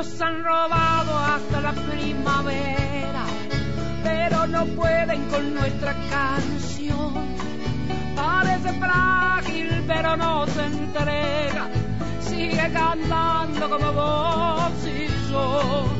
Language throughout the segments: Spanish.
nos han robado hasta la primavera, pero no pueden con nuestra canción. Parece frágil, pero no se entrega, sigue cantando como vos y yo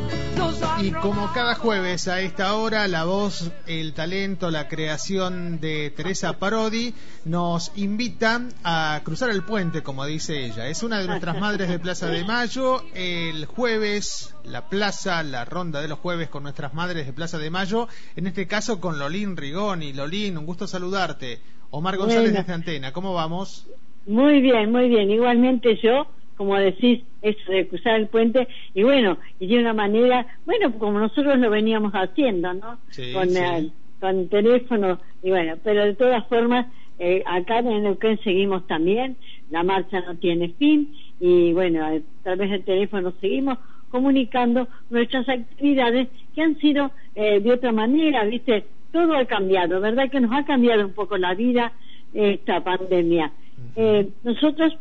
y como cada jueves a esta hora, la voz, el talento, la creación de Teresa Parodi nos invita a cruzar el puente, como dice ella. Es una de nuestras madres de Plaza de Mayo. El jueves, la plaza, la ronda de los jueves con nuestras madres de Plaza de Mayo. En este caso con Lolín Rigoni. Lolín, un gusto saludarte. Omar González de Antena, ¿cómo vamos? Muy bien, muy bien. Igualmente yo como decís, eso de cruzar el puente, y bueno, y de una manera, bueno, como nosotros lo veníamos haciendo, ¿no? con, El, con teléfono, y bueno, pero de todas formas, eh, acá en Neuquén seguimos también, la marcha no tiene fin, y bueno, a través del teléfono seguimos comunicando nuestras actividades que han sido eh, de otra manera, ¿viste? Todo ha cambiado, ¿verdad? Que nos ha cambiado un poco la vida esta pandemia. Eh, nosotros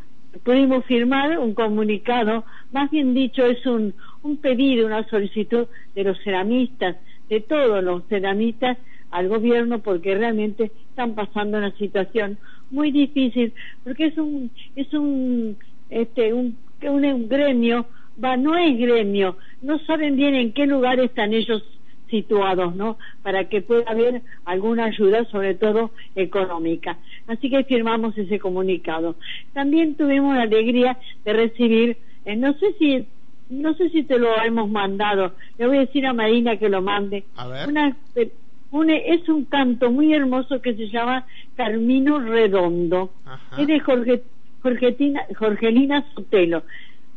pudimos firmar un comunicado, más bien dicho es un, un pedido, una solicitud de los ceramistas, de todos los ceramistas al gobierno porque realmente están pasando una situación muy difícil porque es un es un este un, un gremio va no es gremio no saben bien en qué lugar están ellos situados, ¿no? Para que pueda haber alguna ayuda, sobre todo económica. Así que firmamos ese comunicado. También tuvimos la alegría de recibir, eh, no sé si no sé si te lo hemos mandado, le voy a decir a Marina que lo mande. A ver. Una, es un canto muy hermoso que se llama Carmino Redondo. Es de Jorge, Jorgetina, Jorgelina Sotelo.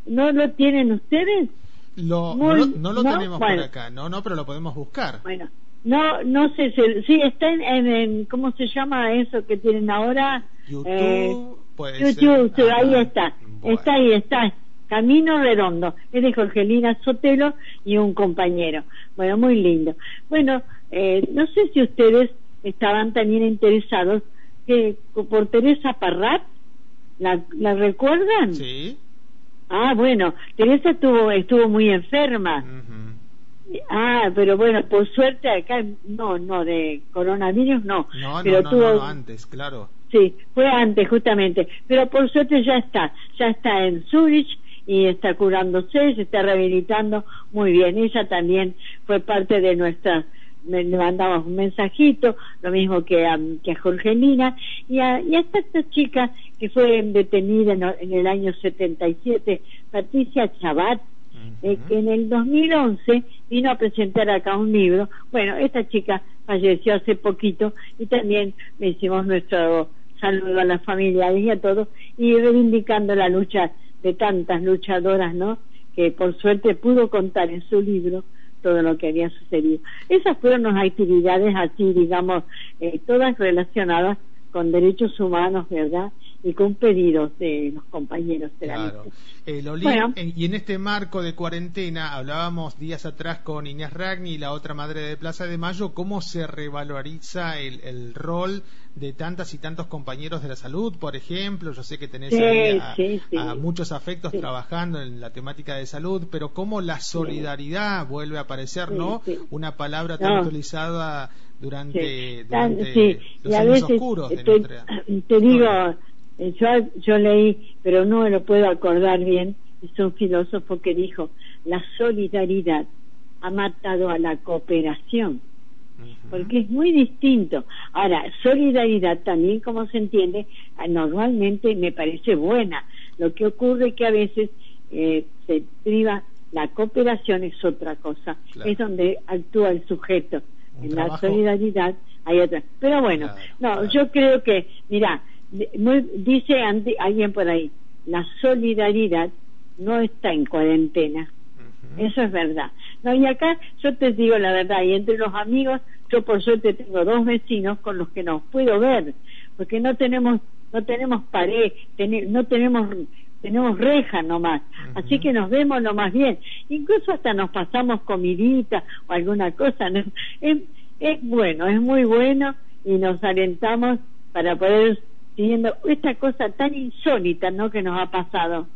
¿No lo tienen ustedes? Lo, no, lo tenemos por acá, no, no, pero lo podemos buscar. Bueno, no, no sé, si, sí, está en, ¿cómo se llama eso que tienen ahora? YouTube, eh, YouTube, ahí está, está ahí, está. Camino Redondo, es de Jorgelina Sotelo y un compañero. Bueno, muy lindo. Bueno, eh, no sé si ustedes estaban también interesados que por Teresa Parrat, ¿la, la recuerdan? Sí. Ah, bueno, Teresa estuvo, estuvo muy enferma. Ah, pero bueno, por suerte acá, no, no, de coronavirus no. No, pero no, tuvo, antes, claro. Sí, fue antes justamente, pero por suerte ya está, ya está en Zurich y está curándose, se está rehabilitando muy bien. Ella también fue parte de nuestra le mandamos un mensajito, lo mismo que a, que a Jorgelina, y a, y esta, chica que fue detenida en, el año 77, Patricia Chabat, eh, que en el 2011 vino a presentar acá un libro. Bueno, esta chica falleció hace poquito y también le hicimos nuestro saludo a las familiares y a todos, y reivindicando la lucha de tantas luchadoras, ¿no? Que por suerte pudo contar en su libro todo lo que había sucedido. Esas fueron las actividades así, digamos, eh, todas relacionadas con derechos humanos, ¿verdad? Y con pedidos de los compañeros claro. Eh, y en este marco de cuarentena, hablábamos días atrás con Inés Ragni, la otra madre de Plaza de Mayo, cómo se revaloriza el, el rol de tantas y tantos compañeros de la salud, por ejemplo. Yo sé que tenés a, muchos afectos trabajando en la temática de salud, pero cómo la solidaridad vuelve a aparecer, ¿no? Una palabra tan utilizada durante, los años oscuros de te, te digo, eh, yo, yo leí, pero no me lo puedo acordar bien, es un filósofo que dijo, la solidaridad ha matado a la cooperación porque es muy distinto. Ahora, solidaridad también, como se entiende, ah, normalmente me parece buena. Lo que ocurre es que a veces eh, se priva, la cooperación es otra cosa, es donde actúa el sujeto. en la solidaridad hay otra. Pero bueno, no, yo creo que, mira, dice alguien por ahí, la solidaridad no está en cuarentena. Eso es verdad. No, y acá yo te digo la verdad, y entre los amigos, yo por suerte tengo dos vecinos con los que nos puedo ver, porque no tenemos, no tenemos pared, no tenemos tenemos reja nomás, así que nos vemos lo más bien, incluso hasta nos pasamos comidita o alguna cosa, es, es bueno, es muy bueno y nos alentamos para poder siguiendo esta cosa tan insólita, ¿no? Que nos ha pasado.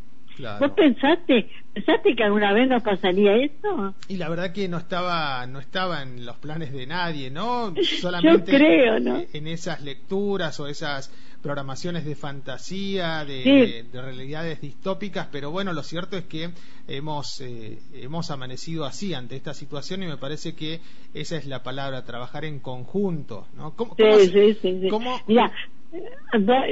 ¿Vos pensaste, pensaste que alguna vez nos pasaría esto? Y la verdad que no estaba, no estaba en los planes de nadie, ¿no? Solamente Yo creo, ¿no? en esas lecturas o esas programaciones de fantasía, de, realidades distópicas, pero bueno, lo cierto es que hemos, eh, hemos amanecido así ante esta situación y me parece que esa es la palabra, trabajar en conjunto, ¿no? ¿Cómo, sí, sí, sí, Mira,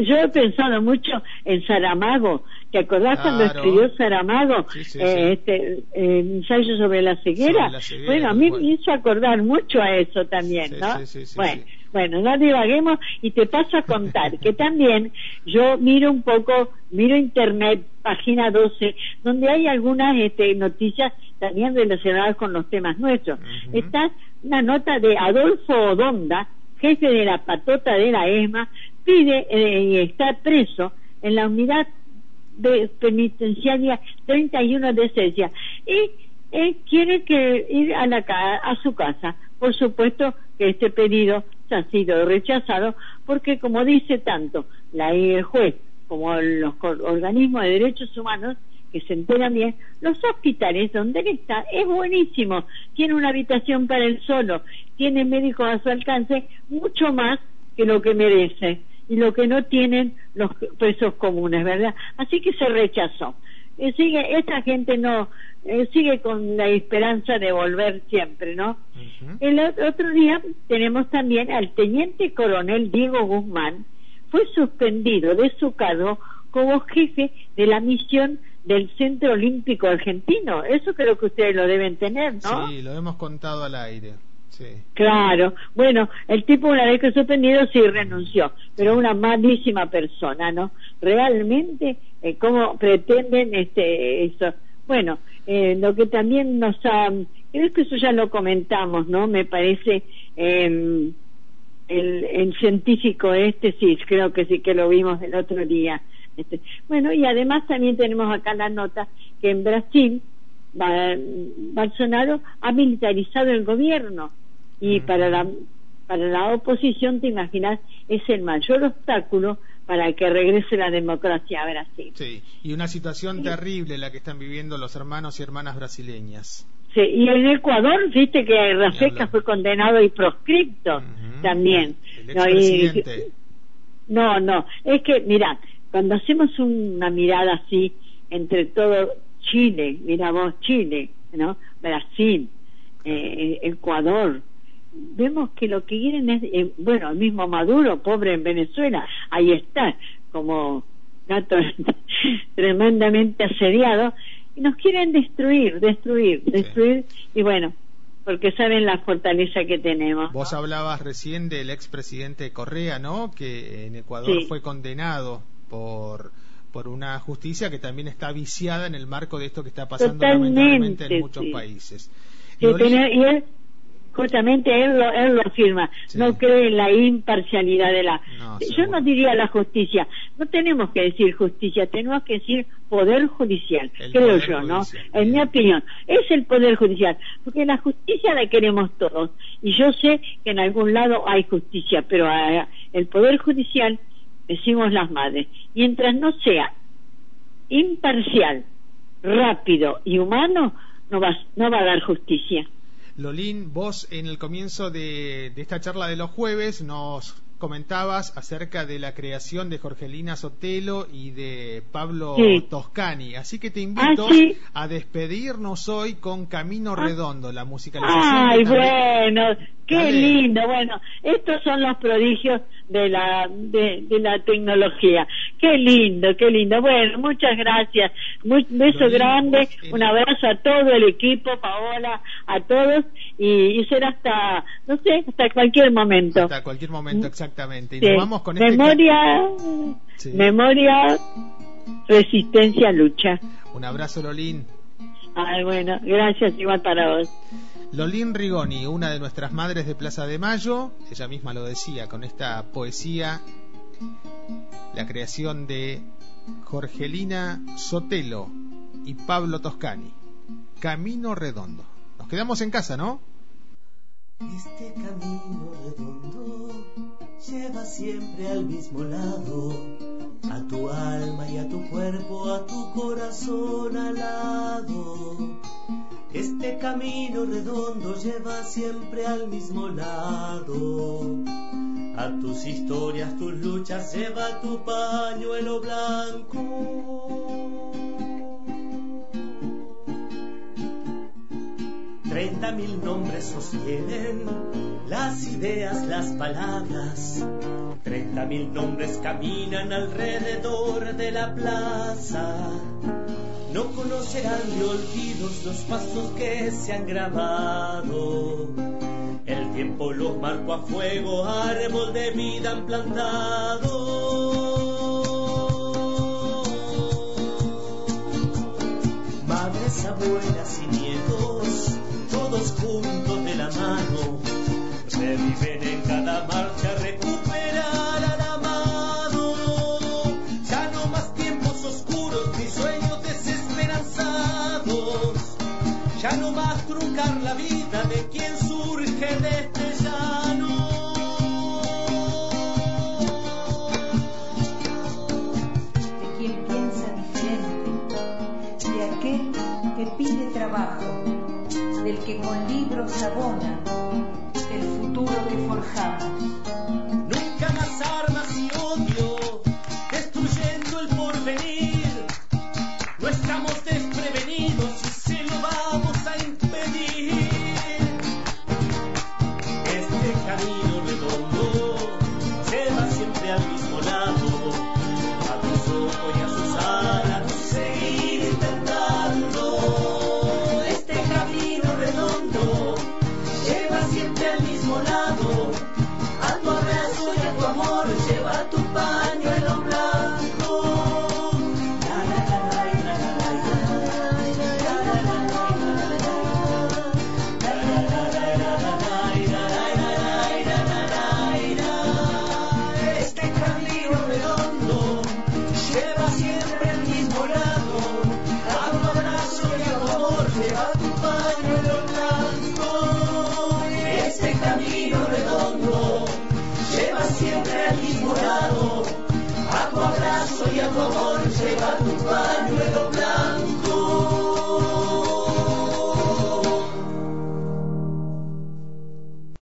yo he pensado mucho en Saramago. ¿Te acordás cuando escribió Saramago eh, este ensayo sobre la, ceguera? Bueno, a mí me hizo acordar mucho a eso también, ¿no? bueno, bueno, no divaguemos y te paso a contar que también yo miro un poco, miro internet, página 12, donde hay algunas este, noticias también relacionadas con los temas nuestros. Está una nota de Adolfo Odonda, jefe de la patota de la ESMA, pide eh, está preso en la unidad de penitenciaria 31 de Cecia. Y eh, quiere que ir a la a su casa. Por supuesto que este pedido ha sido rechazado porque como dice tanto la el juez como los organismos de derechos humanos que se enteran bien, los hospitales donde él está es buenísimo, tiene una habitación para él solo, tiene médicos a su alcance, mucho más que lo que merece y lo que no tienen los presos comunes, ¿verdad? Así que se rechazó. Eh, sigue, esta gente no eh, sigue con la esperanza de volver siempre, ¿no? El otro día tenemos también al teniente coronel Diego Guzmán, fue suspendido de su cargo como jefe de la misión del Centro Olímpico Argentino. Eso creo que ustedes lo deben tener, ¿no? Sí, lo hemos contado al aire. Claro, bueno, el tipo una vez que suspendido sí renunció, pero una malísima persona, ¿no? Realmente, eh, ¿cómo pretenden este eso? Bueno, eh, lo que también nos ha, creo que eso ya lo comentamos, ¿no? Me parece, eh, el, el científico este, sí, creo que sí que lo vimos el otro día. Este, bueno, y además también tenemos acá la nota que en Brasil Bolsonaro ha militarizado el gobierno y para la para la oposición te imaginas es el mayor obstáculo para que regrese la democracia a Brasil. Sí, y una situación terrible la que están viviendo los hermanos y hermanas brasileñas. Sí, y en Ecuador, viste que Rafeca fue condenado y proscripto también. no, no, es que, mira, cuando hacemos una mirada así entre todo Chile, mira vos, Chile, ¿no? Brasil, eh, Ecuador, vemos que lo que quieren es, eh, bueno, el mismo Maduro, pobre en Venezuela, ahí está, como gato tremendamente asediado, y nos quieren destruir, destruir, destruir, y bueno, porque saben la fortaleza que tenemos. Vos hablabas recién del expresidente Correa, ¿no? Que en Ecuador fue condenado por por una justicia que también está viciada en el marco de esto que está pasando lamentablemente en muchos países. y él justamente él lo, él lo afirma, no cree en la imparcialidad de la... yo no diría la justicia, no tenemos que decir justicia, tenemos que decir poder judicial, creo yo, ¿no? En mi opinión, es el poder judicial, porque la justicia la queremos todos, y yo sé que en algún lado hay justicia, pero el poder judicial, decimos las madres, mientras no sea imparcial, rápido y humano, no va, no va a dar justicia. Lolín, vos en el comienzo de, esta charla de los jueves nos comentabas acerca de la creación de Jorgelina Sotelo y de Pablo Toscani. Así que te invito ah, a despedirnos hoy con Camino ah. Redondo, la musicalización. Ay, bueno, qué lindo. Bueno, estos son los prodigios de la, de, la tecnología. Qué lindo, qué lindo. Bueno, muchas gracias. Un beso grande, un abrazo a todo el equipo, Paola, a todos, y, será hasta, no sé, hasta cualquier momento. Hasta cualquier momento, exactamente. Y nos vamos con este memoria, memoria, resistencia, lucha. Un abrazo, Lolín. Ay, bueno, gracias igual para vos. Lolín Rigoni, una de nuestras madres de Plaza de Mayo, ella misma lo decía con esta poesía, la creación de Jorgelina Sotelo y Pablo Toscani. Camino Redondo. Nos quedamos en casa, ¿no? Este camino redondo lleva siempre al mismo lado a tu alma y a tu cuerpo, a tu corazón alado. Este camino redondo lleva siempre al mismo lado. A tus historias, tus luchas, lleva tu pañuelo blanco. Treinta mil nombres sostienen las ideas, las palabras. Treinta mil nombres caminan alrededor de la plaza. No conocerán de olvidos los pasos que se han grabado. El tiempo los marcó a fuego, árbol de vida han plantado. Ya no más truncar la vida de quien surge de este llano. De quien piensa diferente, de aquel que pide trabajo del que con libros abona el futuro que forjamos. soy amor, se va